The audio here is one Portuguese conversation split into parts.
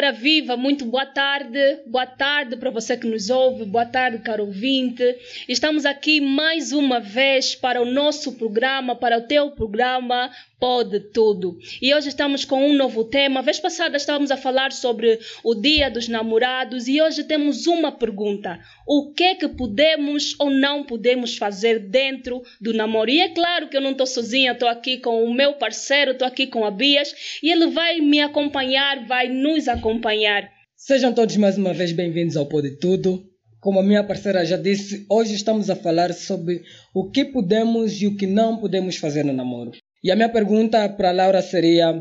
Ora viva, muito boa tarde, boa tarde para você que nos ouve, boa tarde, caro ouvinte. Estamos aqui mais uma vez para o nosso programa, para o teu programa Pode Tudo. E hoje estamos com um novo tema. A vez passada estávamos a falar sobre o Dia dos Namorados e hoje temos uma pergunta: o que é que podemos ou não podemos fazer dentro do namoro? E é claro que eu não estou sozinha, estou aqui com o meu parceiro, estou aqui com a Bias e ele vai me acompanhar, vai nos acompanhar. Sejam todos mais uma vez bem-vindos ao Pode Tudo. Como a minha parceira já disse, hoje estamos a falar sobre o que podemos e o que não podemos fazer no namoro. E a minha pergunta para Laura seria: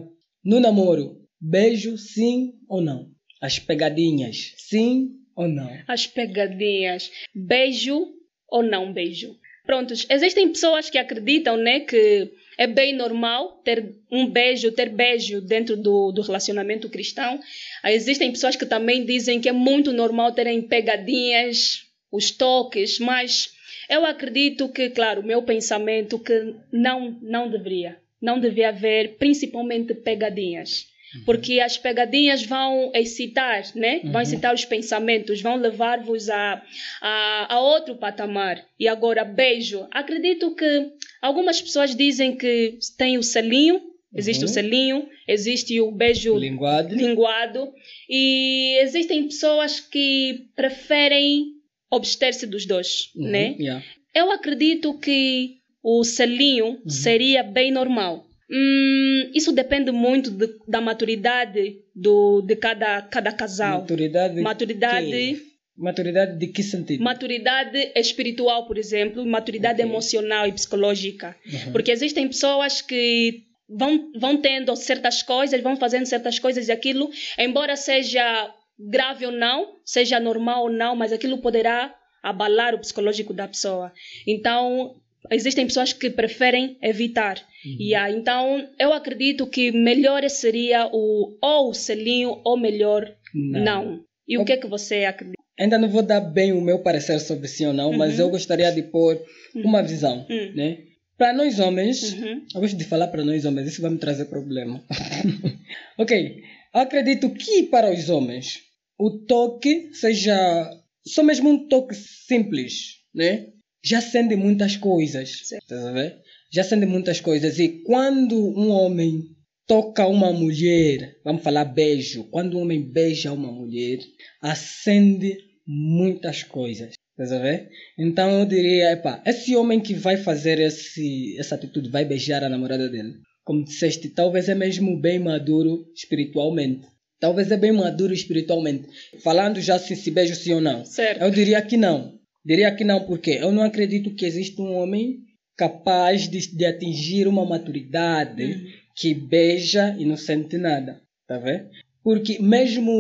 no namoro, beijo sim ou não? As pegadinhas, sim ou não? As pegadinhas, beijo ou não beijo? Prontos, existem pessoas que acreditam, né, que é bem normal ter um beijo, ter beijo dentro do, do relacionamento cristão. Existem pessoas que também dizem que é muito normal terem pegadinhas, os toques, mas eu acredito que, claro, o meu pensamento que não, não deveria. Não devia haver, principalmente, pegadinhas. Uhum. Porque as pegadinhas vão excitar, né? Uhum. Vão excitar os pensamentos, vão levar-vos a, a, a, outro patamar. E agora, beijo. Acredito que algumas pessoas dizem que tem o selinho, existe uhum. o selinho, existe o beijo linguado. linguado. E existem pessoas que preferem abster-se dos dois, uhum. né? Yeah. Eu acredito que o selinho uhum. seria bem normal Hum, isso depende muito de, da maturidade do, de cada, cada casal. Maturidade. Maturidade. Que... Maturidade de que sentido? Maturidade espiritual, por exemplo, maturidade okay. emocional e psicológica. Uhum. Porque existem pessoas que vão, vão tendo certas coisas, vão fazendo certas coisas e aquilo, embora seja grave ou não, seja normal ou não, mas aquilo poderá abalar o psicológico da pessoa. Então, existem pessoas que preferem evitar. Uhum. Yeah, então, eu acredito que melhor seria o ou o selinho ou melhor não. não. E o que é que você acredita? Ainda não vou dar bem o meu parecer sobre sim ou não, uhum. mas eu gostaria de pôr uhum. uma visão, uhum. né? Para nós homens, uhum. eu gosto de falar para nós homens, isso vai me trazer problema. ok, eu acredito que para os homens o toque seja só mesmo um toque simples, né? já acende muitas coisas. Tá ver? Já acende muitas coisas. E quando um homem toca uma mulher, vamos falar beijo, quando um homem beija uma mulher, acende muitas coisas. Tá ver? Então eu diria, epa, esse homem que vai fazer esse, essa atitude, vai beijar a namorada dele, como disseste, talvez é mesmo bem maduro espiritualmente. Talvez é bem maduro espiritualmente. Falando já se, se beijo sim ou não. Certo. Eu diria que não. Diria que não, porque eu não acredito que exista um homem capaz de, de atingir uma maturidade uhum. que beija e não sente nada. Tá vendo? Porque mesmo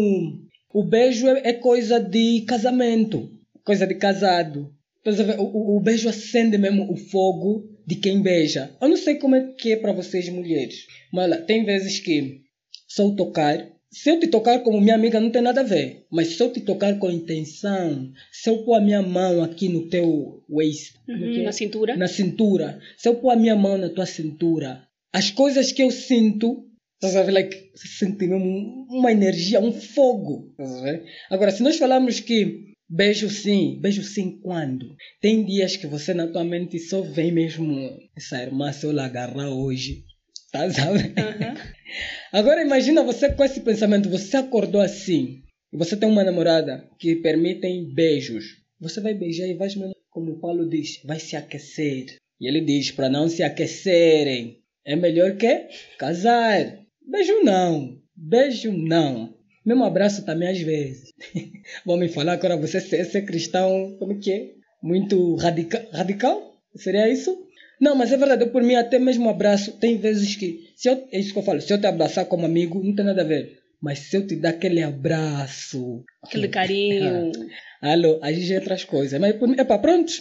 o beijo é, é coisa de casamento, coisa de casado. Tá o, o, beijo acende mesmo o fogo de quem beija. Eu não sei como é que é para vocês mulheres, mas tem vezes que só o tocar se eu te tocar como minha amiga, não tem nada a ver. Mas se eu te tocar com intenção, se eu pôr a minha mão aqui no teu waist, uhum, na cintura, na cintura, se eu pôr a minha mão na tua cintura, as coisas que eu sinto, estás a ver, like, senti mesmo uma energia, um fogo, estás a ver? Agora, se nós falarmos que beijo sim, beijo sim quando? Tem dias que você na tua mente só vem mesmo essa irmã se eu agarrar hoje, tá sabe? Uhum. Agora imagina você com esse pensamento, você acordou assim, e você tem uma namorada que permitem beijos. Você vai beijar e vai, como o Paulo diz, vai se aquecer. E ele diz para não se aquecerem. É melhor que casar. Beijo não. Beijo não. Mesmo abraço também às vezes. Vão me falar agora você ser, ser cristão, como que é? Muito radica radical? Seria isso? Não, mas é verdade, eu por mim até mesmo abraço, tem vezes que se eu, é isso que eu falo. Se eu te abraçar como amigo, não tem nada a ver. Mas se eu te dar aquele abraço. Aquele carinho. alô, a gente é outras coisas. Mas, epa, pronto.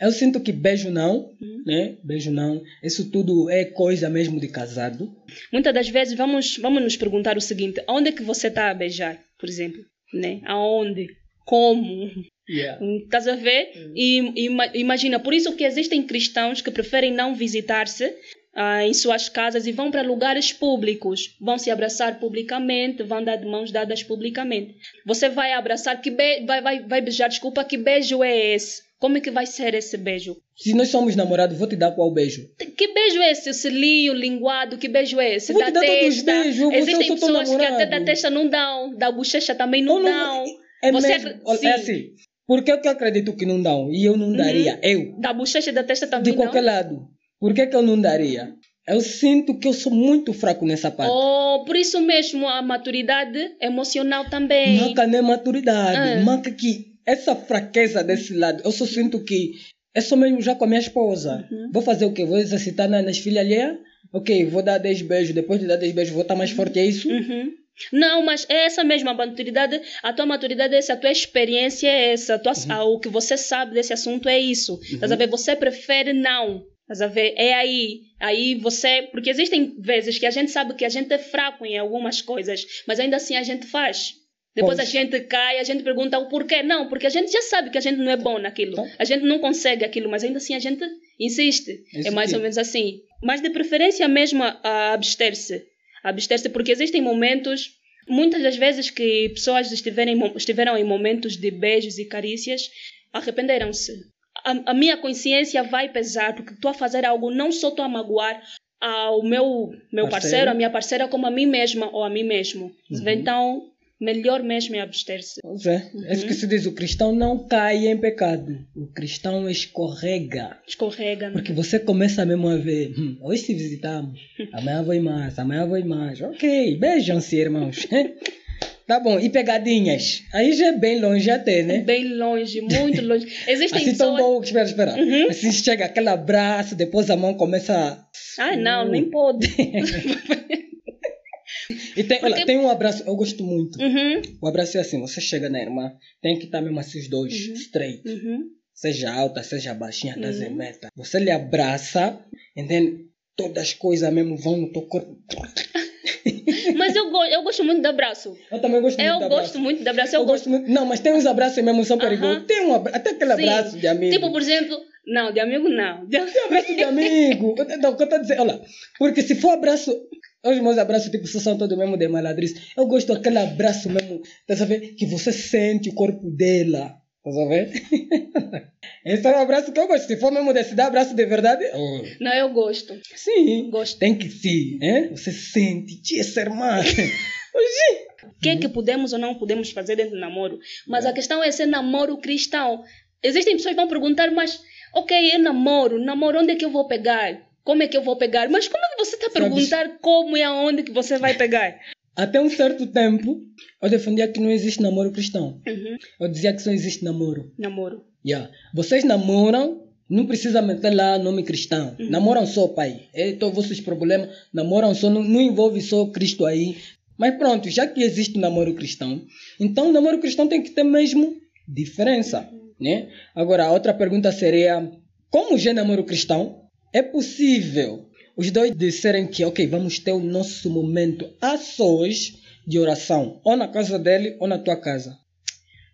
Eu sinto que beijo não, uhum. né? Beijo não. Isso tudo é coisa mesmo de casado. Muitas das vezes vamos, vamos nos perguntar o seguinte: onde é que você está a beijar, por exemplo? Né? Aonde? Como? Yeah. Estás a ver? Uhum. E, e, imagina, por isso que existem cristãos que preferem não visitar-se ah, em suas casas e vão para lugares públicos, vão se abraçar publicamente, vão dar de mãos dadas publicamente. Você vai abraçar, que be vai, vai, vai beijar, desculpa, que beijo é esse? Como é que vai ser esse beijo? Se nós somos namorados, vou te dar qual beijo? Que beijo é esse? Esse linho, linguado, que beijo é esse? Vou da te dar testa. todos os beijos, Existem pessoas que até da testa não dão, da bochecha também não, Ou dão. É Você mesmo, Sim. é assim. Por que que eu acredito que não dão? E eu não daria, eu. Da bochecha e da testa De também qualquer não. lado. Por que que eu não daria? Eu sinto que eu sou muito fraco nessa parte. Oh, por isso mesmo a maturidade emocional também. Maca não é maturidade. Ah. Maca que essa fraqueza desse lado, eu só sinto que é só mesmo já com a minha esposa. Uhum. Vou fazer o quê? Vou exercitar na- nas filhas alheias? Ok, vou dar 10 beijos. Depois de dar 10 beijos, vou estar mais forte, é isso? Uhum. Não, mas é essa mesma maturidade, a tua maturidade é essa, a tua experiência é essa, a tua, Uhum. ah, o que você sabe desse assunto é isso. Estás a ver? Você prefere não. Estás a ver? É aí. Aí você. Porque existem vezes que a gente sabe que a gente é fraco em algumas coisas, mas ainda assim a gente faz. Depois Pois. a gente cai, a gente pergunta o porquê. Não, porque a gente já sabe que a gente não é bom naquilo. Então. A gente não consegue aquilo, mas ainda assim a gente insiste. É mais ou menos assim. Mas de preferência mesmo a, a abster-se. Abster-se, porque existem momentos, muitas das vezes que pessoas estiverem, estiveram em momentos de beijos e carícias, arrependeram-se. A, a minha consciência vai pesar, porque estou a fazer algo, não só estou a magoar ao meu, meu Parceiro. parceiro, a minha parceira, como a mim mesma ou a mim mesmo. Uhum. Então, melhor mesmo é abster-se. Pois é. É isso que se diz. O cristão não cai em pecado. O cristão escorrega. Escorrega. né? Porque você começa mesmo a ver, hum, hoje se visitamos, amanhã vou ir mais, amanhã vou ir mais. Ok, beijam-se, irmãos. tá bom, e pegadinhas? Aí já é bem longe até, né? Bem longe, muito longe. Existem Assim tão pessoas... bom, espera, espera. Uhum. Assim chega aquele abraço, depois a mão começa a... Ai, não, nem pode. E tem, olha, Porque- tem um abraço, eu gosto muito. Uhum, O abraço é assim, você chega na irmã, tem que estar mesmo assim os dois, straight. uhum. Seja alta, seja baixinha, tá Uhum. meta. Você lhe abraça, entende? Todas as coisas mesmo vão no teu corpo. Mas eu, go eu gosto muito de abraço. Eu também gosto Eu muito gosto abraço. muito de abraço. Eu, Eu gosto muito. Não, mas tem uns abraços mesmo são perigosos. Tem um abra... até aquele Sim. abraço de amigo. Tipo, por exemplo, não, de amigo não. De... Tem abraço de amigo. Não, o que eu estou dizendo, olha, porque se for abraço, os meus abraços tipo são todos mesmo de maladriz. Eu gosto daquele abraço mesmo, tá sabendo? Que você sente o corpo dela. Tá sabendo? Esse é o abraço que eu gosto. Se for mesmo desse dar abraço de verdade, oh, Não, eu gosto. sim. Gosto. Tem que ser, né? Você sente, tia, essa irmã. Oxi. O que é que podemos ou não podemos fazer dentro do namoro? Mas a questão é ser namoro cristão. Existem pessoas que vão perguntar, mas, ok, eu namoro, namoro, onde é que eu vou pegar? Como é que eu vou pegar? Mas como é que você está a Sabes- perguntar como e aonde que você vai pegar? Até um certo tempo, eu defendia que não existe namoro cristão. Uhum. Eu dizia que só existe namoro. Namoro. Yeah. Vocês namoram, não precisa meter lá nome cristão. Namoram só, pai. É todos os problemas. Namoram só, não, não envolve só Cristo aí. Mas pronto, já que existe o namoro cristão, então o namoro cristão tem que ter mesmo diferença. Né? Agora, a outra pergunta seria: como já é namoro cristão, é possível os dois disserem que, ok, vamos ter o nosso momento a sós de oração, ou na casa dele ou na tua casa?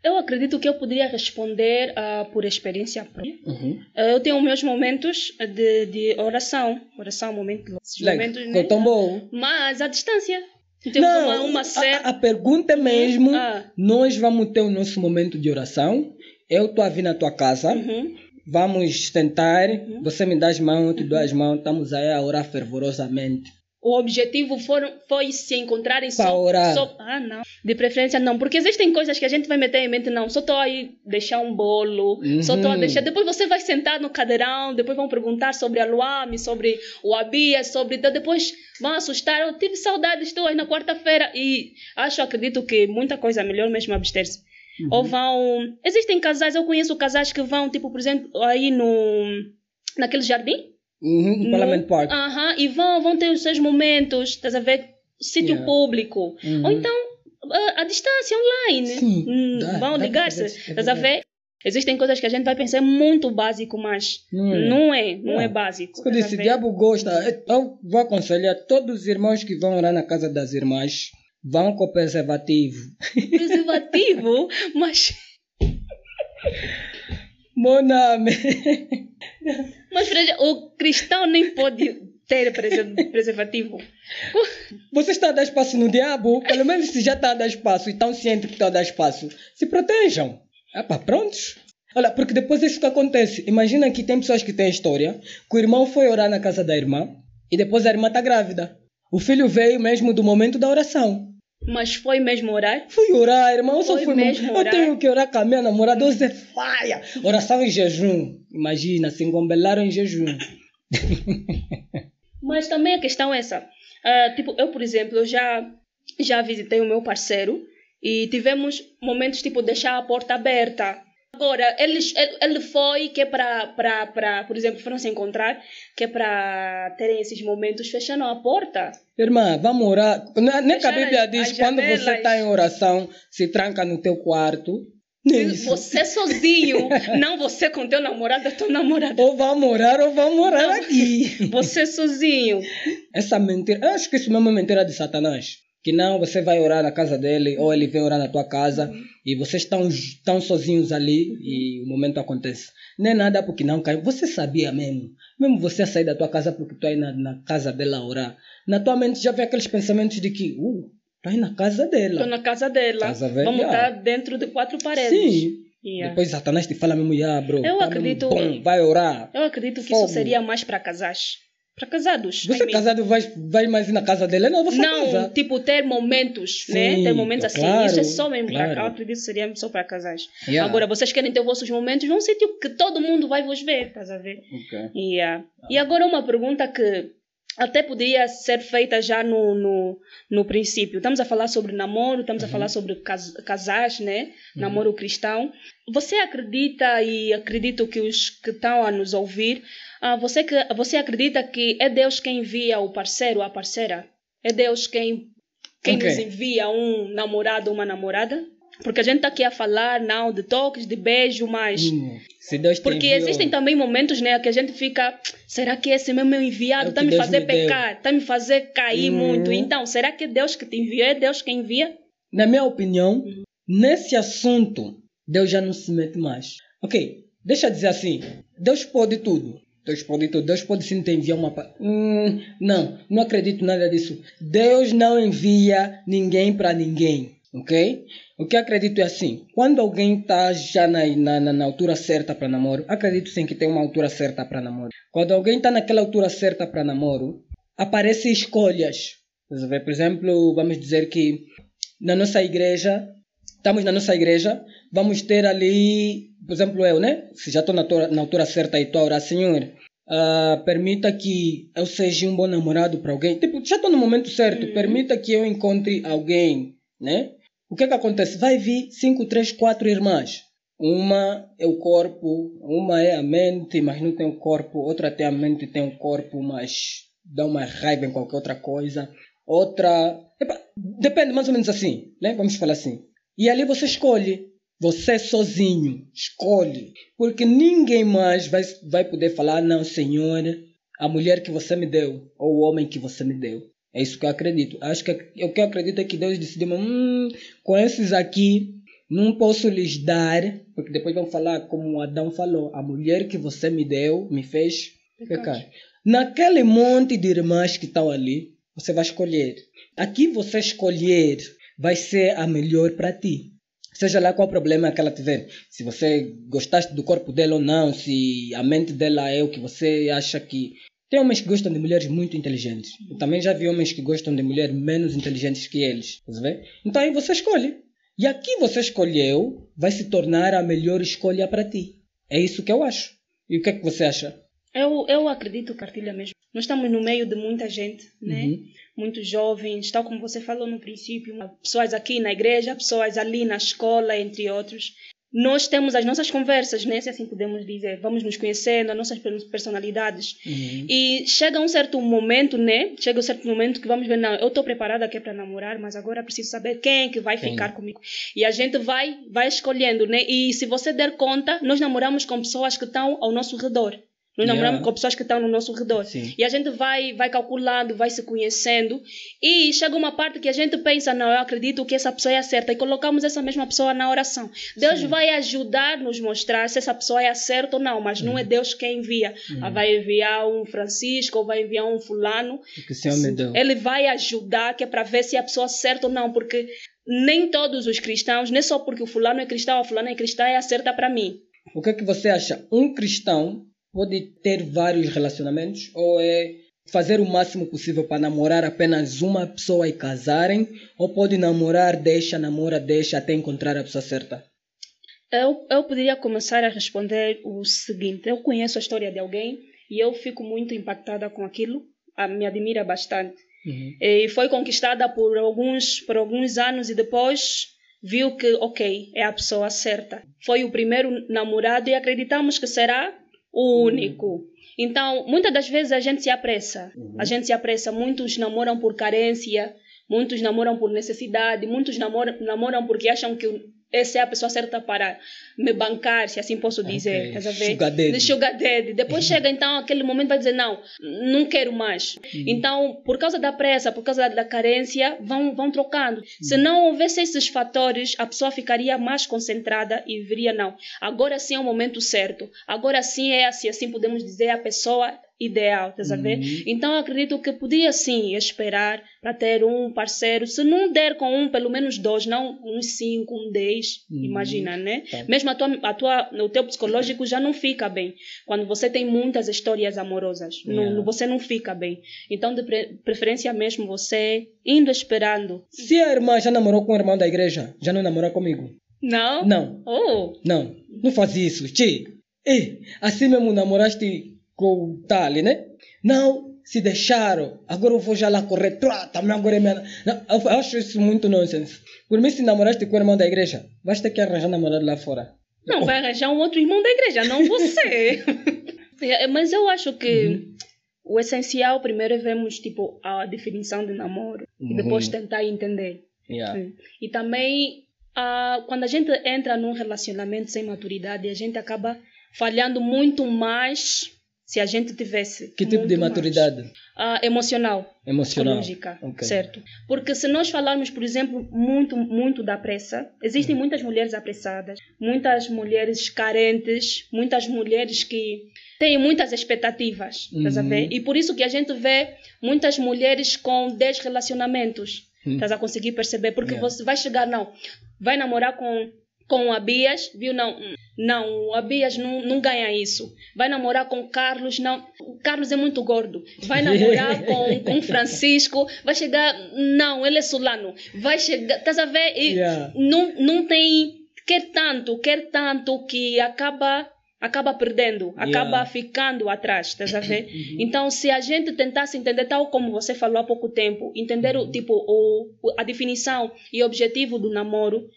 Eu acredito que eu poderia responder ah, por experiência própria. Uhum. Eu tenho meus momentos de, de oração. Oração, momento, esses Like, momentos, né? tão bom. Mas à distância. Temos uma, uma a- certa. a, a pergunta é mesmo, Ah. nós vamos ter o nosso momento de oração. Eu estou a vir na tua casa, Uhum. Vamos tentar, você me dá as mãos, eu te dou as mãos, estamos aí a orar fervorosamente. O objetivo foram, foi se encontrarem só, orar. só. Ah, não. De preferência, não. Porque existem coisas que a gente vai meter em mente, não. Só estou aí deixar um bolo. Só estou a Uhum. deixar. Depois você vai sentar no cadeirão. Depois vão perguntar sobre a Luame, sobre o Abia, sobre. então Depois vão assustar. Eu tive saudades tuas na quarta-feira. E acho, acredito que muita coisa é melhor mesmo abster-se. Ou vão. Existem casais, eu conheço casais que vão, tipo, por exemplo, aí no. naquele jardim. Uhum, no Parliament Park. Aham, e vão, vão ter os seus momentos, estás a ver? Sítio Yeah. público. Uhum. Ou então, a, a distância online. Sim, Hum, dá- vão ligar-se. é Estás a ver? Existem coisas que a gente vai pensar é muito básico, mas Não é. não é, não Não. é básico. Eu disse, ver? diabo gosta. Eu vou aconselhar todos os irmãos que vão orar na casa das irmãs, vão com preservativo. Preservativo, mas, Meu nome. mas o cristão nem pode ter preservativo. Você está a dar espaço no diabo? Pelo menos se já está a dar espaço e estão cientes que está a dar espaço, se protejam. É para prontos. Olha, porque depois isso que acontece. Imagina que tem pessoas que têm história, que o irmão foi orar na casa da irmã e depois a irmã está grávida. O filho veio mesmo do momento da oração. Mas foi mesmo orar? Fui orar, irmão. Eu só Foi fui mesmo orar? Eu tenho que orar com a minha namorada. Hoje é faia. Oração em jejum. Imagina, se engombelaram em jejum. Mas também a questão é essa. Ah, tipo, eu, por exemplo, eu já, já visitei o meu parceiro e tivemos momentos tipo deixar a porta aberta. Agora, ele, ele foi que é para, por exemplo, foram se encontrar, que é para terem esses momentos fechando a porta. Irmã, vamos orar. Não- Nem que a Bíblia diz quando você está em oração, se tranca no teu quarto. Isso. Você sozinho, não você com teu namorado, tua namorada. Ou vamos orar ou vamos orar Não. aqui. Você sozinho. Essa mentira, eu acho que isso mesmo é mentira de Satanás. Que não, você vai orar na casa dele, ou ele vem orar na tua casa, e vocês estão, estão sozinhos ali, e o momento acontece. Nem nada porque não caiu. Você sabia mesmo. Mesmo você sair da tua casa porque tu aí na, na casa dela orar. Na tua mente já vem aqueles pensamentos de que, uh, tu aí na casa dela. Estou na casa dela. Casa. Vamos estar dentro de quatro paredes. Sim. Yeah. Depois Satanás te fala mesmo, ah, bro. Eu tá acredito- Mesmo, bom, vai orar. Eu acredito que Fogo. isso seria mais para casais. Para casados. Você I mean. casado vai, vai mais ir na casa dele? Não, você Não, casa. tipo, ter momentos, Sim, né? Ter momentos assim. claro, Isso é só mesmo claro. para Eu acredito que seria só para casais. Yeah. Agora, vocês querem ter os vossos momentos num sítio que todo mundo vai vos ver, estás a ver? Ok. Yeah. E agora uma pergunta que até poderia ser feita já no, no, no princípio. Estamos a falar sobre namoro, estamos a falar sobre cas casais, né? Namoro cristão. Você acredita e acredito que os que estão a nos ouvir, ah, você, que, você acredita que é Deus quem envia o parceiro, a parceira? É Deus quem, quem Ok. nos envia um namorado, uma namorada? Porque a gente está aqui a falar, não, de toques, de beijo, mas... Hum, Porque enviou- existem também momentos, né, que a gente fica, será que esse mesmo meu enviado É está que me Deus fazer me pecar, está me fazer cair Uhum. muito? Então, será que é Deus que te enviou? É Deus quem envia? Na minha opinião, nesse assunto, Deus já não se mete mais. Ok, deixa eu dizer assim: Deus pode tudo. Deus pode. Deus pode sim te enviar uma. Hum, não, não acredito nada disso. Deus não envia ninguém para ninguém. Ok? O que acredito é assim: quando alguém está já na, na, na- altura certa para namoro, acredito sim que tem uma altura certa para namoro. Quando alguém está naquela altura certa para namoro, aparecem escolhas. Por exemplo, vamos dizer que na nossa igreja, estamos na nossa igreja, vamos ter ali, por exemplo, eu, né? Se já estou na, na altura certa e estou a orar, Senhor, ah, permita que eu seja um bom namorado para alguém. Tipo, já estou no momento certo, permita que eu encontre alguém, né? O que é que acontece? Vai vir cinco, três, quatro irmãs. Uma é o corpo, uma é a mente, mas não tem o corpo. Outra tem a mente e tem o corpo, mas dá uma raiva em qualquer outra coisa. Outra. Epa, depende mais ou menos assim, né? Vamos falar assim. E ali você escolhe. Você sozinho escolhe. Porque ninguém mais vai, vai poder falar, "Ah, não, Senhor, a mulher que você me deu, ou o homem que você me deu. É isso que eu acredito. Acho que o que eu acredito é que Deus decidiu, hum, com esses aqui, não posso lhes dar, porque depois vão falar como Adão falou, a mulher que você me deu me fez pecar. Naquele monte de irmãs que estão ali, você vai escolher. Aqui você escolher vai ser a melhor para ti. Seja lá qual problema que ela tiver. Se você gostaste do corpo dela ou não, se a mente dela é o que você acha que. Tem homens que gostam de mulheres muito inteligentes. Eu também já vi homens que gostam de mulheres menos inteligentes que eles. Vendo? Então aí você escolhe. E aqui você escolheu vai se tornar a melhor escolha para ti. É isso que eu acho. E o que é que você acha? Eu, eu acredito, partilha mesmo. Nós estamos no meio de muita gente, né? Uhum. Muitos jovens, tal como você falou no princípio, pessoas aqui na igreja, pessoas ali na escola, entre outros. Nós temos as nossas conversas, né? Se assim podemos dizer. Vamos nos conhecendo, as nossas per- personalidades. Uhum. E chega um certo momento, né? Chega um certo momento que vamos ver, não, eu estou preparada aqui para namorar, mas agora preciso saber quem é que vai Quem? ficar comigo. E a gente vai, vai escolhendo, né? E se você der conta, nós namoramos com pessoas que estão ao nosso redor. Nós Yeah. namoramos com pessoas que estão no nosso redor. Sim. E a gente vai, vai calculando, vai se conhecendo. E chega uma parte que a gente pensa, não, eu acredito que essa pessoa é certa. E colocamos essa mesma pessoa na oração. Deus vai ajudar nos mostrar se essa pessoa é a certa ou não. Mas não é Deus quem envia. Ah, Vai enviar um Francisco ou vai enviar um fulano. Que o Senhor me deu. Ele vai ajudar, que é para ver se é a pessoa certa ou não. Porque nem todos os cristãos, nem só porque o fulano é cristão ou a fulana é cristã, é a certa para mim. O que é que você acha? Um cristão pode ter vários relacionamentos ou é fazer o máximo possível para namorar apenas uma pessoa e casarem? Ou pode namorar, deixa, namora, deixa até encontrar a pessoa certa? Eu, eu poderia começar a responder o seguinte: eu conheço a história de alguém e eu fico muito impactada com aquilo, ah, me admira bastante. Uhum. E foi conquistada por alguns, por alguns anos e depois viu que, ok, é a pessoa certa. Foi o primeiro namorado e acreditamos que será o único. Então, muitas das vezes a gente se apressa. A gente se apressa. Muitos namoram por carência, muitos namoram por necessidade, muitos namoram, namoram porque acham que essa é a pessoa certa para me bancar, se assim posso dizer. Ok. Estás a ver? Sugar daddy. De sugar daddy. Depois chega então aquele momento vai dizer não, não quero mais. Então, por causa da pressa, por causa da carência, vão, vão trocando. Se não houvesse esses fatores, a pessoa ficaria mais concentrada e viria não. Agora sim é o momento certo. Agora sim é, se assim podemos dizer, a pessoa ideal, estás a ver? Então eu acredito que podia sim esperar para ter um parceiro. Se não der com um, pelo menos dois, não uns cinco, um dez, imagina, né? Tá. Mesmo a tua, a tua, o teu psicológico já não fica bem. Quando você tem muitas histórias amorosas, Yeah. não- você não fica bem. Então, de pre- preferência mesmo, você indo esperando. Se a irmã já namorou com o irmão da igreja, já não namora comigo? Não? Não, Oh, não. Não faz isso. Ti. Ei, assim mesmo namoraste com o Tali, né? Não, se deixaram. Agora eu vou já lá correr. Trá, também agora é minha... Não, eu acho isso muito nonsense. Por mim, se namoraste com o irmão da igreja, vais ter que arranjar namorado lá fora. não, vai arranjar um outro irmão da igreja, não você. É, Mas eu acho que o essencial primeiro é vermos tipo, a definição de namoro e depois Uhum. tentar entender. Yeah. E também, ah, quando a gente entra num relacionamento sem maturidade, a gente acaba falhando muito mais se a gente tivesse. Que tipo de muito mais. maturidade? Ah, emocional, Emocional. psicológica, Ok. certo? Porque se nós falarmos, por exemplo, muito, muito da pressa, Uhum. existem muitas mulheres apressadas, muitas mulheres carentes, muitas mulheres que têm muitas expectativas, Uhum. ver? E por isso que a gente vê muitas mulheres com 10 relacionamentos, Hum. estás a conseguir perceber? Porque Yeah. você vai chegar, não, vai namorar com com o Abias, viu? Não, não, o Abias não, não ganha isso. Vai namorar com o Carlos, não. O Carlos é muito gordo. Vai namorar com, com o Francisco, vai chegar, não, ele é solano. Vai chegar, estás a ver? E Yeah. não, não tem, quer tanto, quer tanto que acaba acaba perdendo, acaba Yeah. ficando atrás, estás a ver? Então, se a gente tentasse entender, tal como você falou há pouco tempo, entender o tipo o, a definição e objetivo do namoro,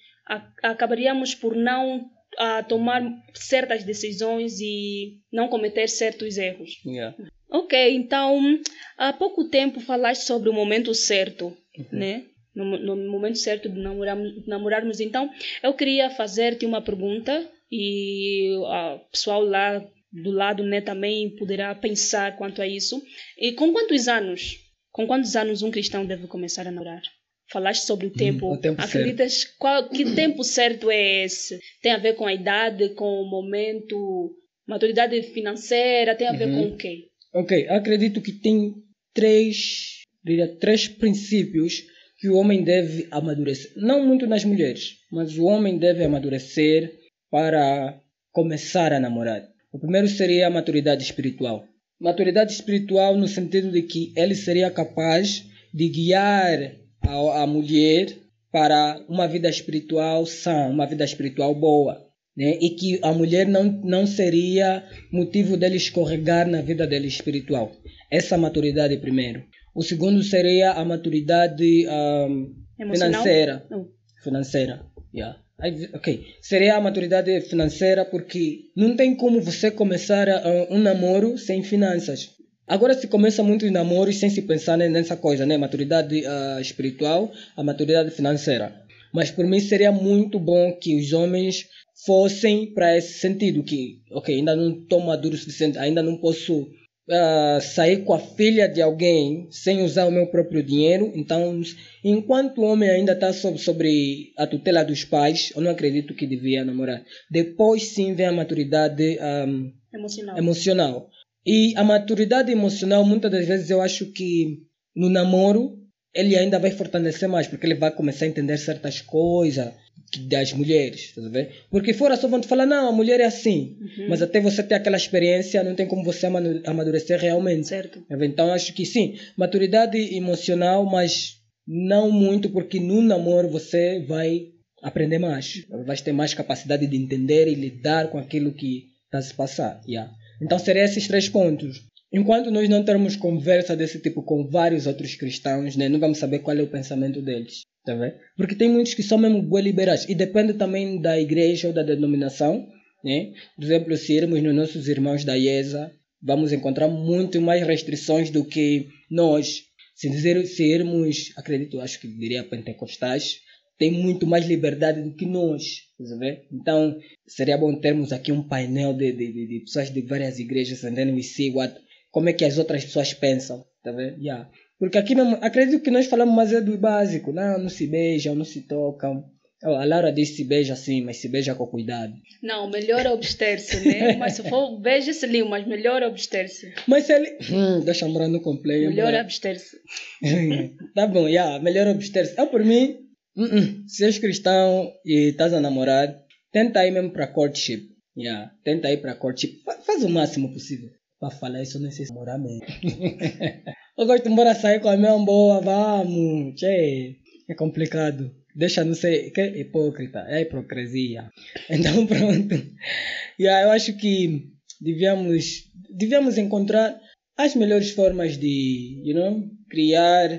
acabaríamos por não ah, tomar certas decisões e não cometer certos erros. Yeah. Ok, então há pouco tempo falaste sobre o momento certo, né? No, no momento certo de namorarmos, namorarmos. Então, eu queria fazer-te uma pergunta e o pessoal lá do lado né, também poderá pensar quanto a isso. E com quantos anos, com quantos anos um cristão deve começar a namorar? Falaste sobre o tempo. o tempo Acreditas qual, que tempo certo é esse? Tem a ver com a idade, com o momento, maturidade financeira, tem a ver com o quê? Ok, acredito que tem três, diria, três princípios que o homem deve amadurecer. Não muito nas mulheres, mas o homem deve amadurecer para começar a namorar. O primeiro seria a maturidade espiritual. Maturidade espiritual no sentido de que ele seria capaz de guiar a, a mulher para uma vida espiritual sã, uma vida espiritual boa. Né? E que a mulher não, não seria motivo dele escorregar na vida dele espiritual. Essa maturidade primeiro. O segundo seria a maturidade Emocional? financeira. Não. Financeira. Yeah. Ok. Seria a maturidade financeira porque não tem como você começar um namoro sem finanças. Agora se começa muitos namoros sem se pensar ne- nessa coisa, né? Maturidade ah, espiritual, a maturidade financeira. Mas por mim seria muito bom que os homens fossem para esse sentido, que, ok, ainda não estou maduro o suficiente, ainda não posso uh, sair com a filha de alguém sem usar o meu próprio dinheiro, então, enquanto o homem ainda está sobre, sobre, a tutela dos pais, eu não acredito que devia namorar. Depois sim vem a maturidade um, emocional. emocional. E a maturidade emocional, muitas das vezes, eu acho que no namoro ele ainda vai fortalecer mais, porque ele vai começar a entender certas coisas das mulheres, tá vendo? Porque fora só vão te falar, não, a mulher é assim, uhum. mas até você ter aquela experiência, não tem como você amadurecer realmente. Certo. Então acho que sim, maturidade emocional, mas não muito, porque no namoro você vai aprender mais, vai ter mais capacidade de entender e lidar com aquilo que está se passar. Yeah. Então seriam esses três pontos. Enquanto nós não termos conversa desse tipo com vários outros cristãos, né, não vamos saber qual é o pensamento deles. Tá? Porque tem muitos que são mesmo bem liberais. E depende também da igreja ou da denominação. Né? Por exemplo, se irmos nos nossos irmãos da IESA, vamos encontrar muito mais restrições do que nós. Se, dizer, se irmos, acredito, acho que diria pentecostais, tem muito mais liberdade do que nós. Tá então, seria bom termos aqui um painel de, de, de pessoas de várias igrejas, entendendo e see what como é que as outras pessoas pensam, tá vendo? Yeah. Porque aqui acredito que nós falamos mais é do básico, não, não se beijam, não se tocam. Oh, a Laura diz se beija assim, mas se beija com cuidado. Não, melhor abster-se, né? mas se for, beija-se ali, mas melhor abster-se. Mas se ele... Hum, deixa eu no completo. Melhor abster-se. tá bom, yeah, melhor abster-se. Eu, por mim, uh -uh. se és cristão e estás a namorar, tenta ir mesmo para courtship. Yeah, tenta ir para courtship. Faz o máximo possível. Para falar isso, não sei se morar mesmo. eu gosto de embora sair com a minha boa, vamos. Tchê. É complicado. Deixa não sei, que é hipócrita, é hipocrisia. Então pronto. Yeah, eu acho que devíamos, devíamos encontrar as melhores formas de, you know, criar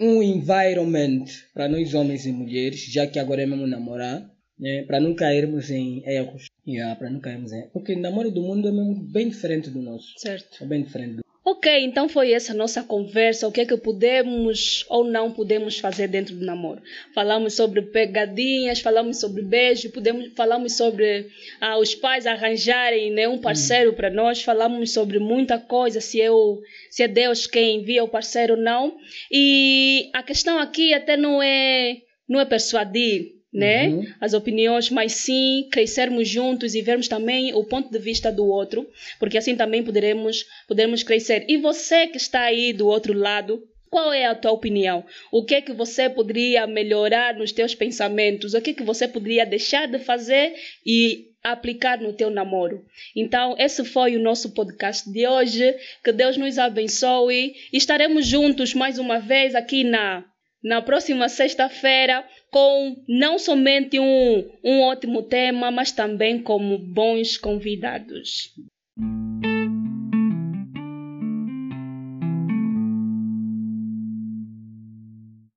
um environment para nós homens e mulheres, já que agora é mesmo namorar, né, para não cairmos em erros. Yeah, para não cairmos em Porque o namoro do mundo é mesmo bem diferente do nosso. Certo. É bem diferente do Ok, então foi essa nossa conversa. O que é que podemos ou não podemos fazer dentro do namoro? Falamos sobre pegadinhas, falamos sobre beijo, podemos, falamos sobre ah, os pais arranjarem né, um parceiro para nós, falamos sobre muita coisa, se, eu, se é Deus quem envia o parceiro ou não. E a questão aqui até não é, não é persuadir, né? Uhum. As opiniões, mas sim crescermos juntos e vermos também o ponto de vista do outro, porque assim também poderemos, poderemos crescer. E você que está aí do outro lado, qual é a tua opinião? O que é que você poderia melhorar nos teus pensamentos? O que é que você poderia deixar de fazer e aplicar no teu namoro? Então, esse foi o nosso podcast de hoje. Que Deus nos abençoe e estaremos juntos mais uma vez aqui na na próxima sexta-feira com não somente um, um ótimo tema, mas também como bons convidados.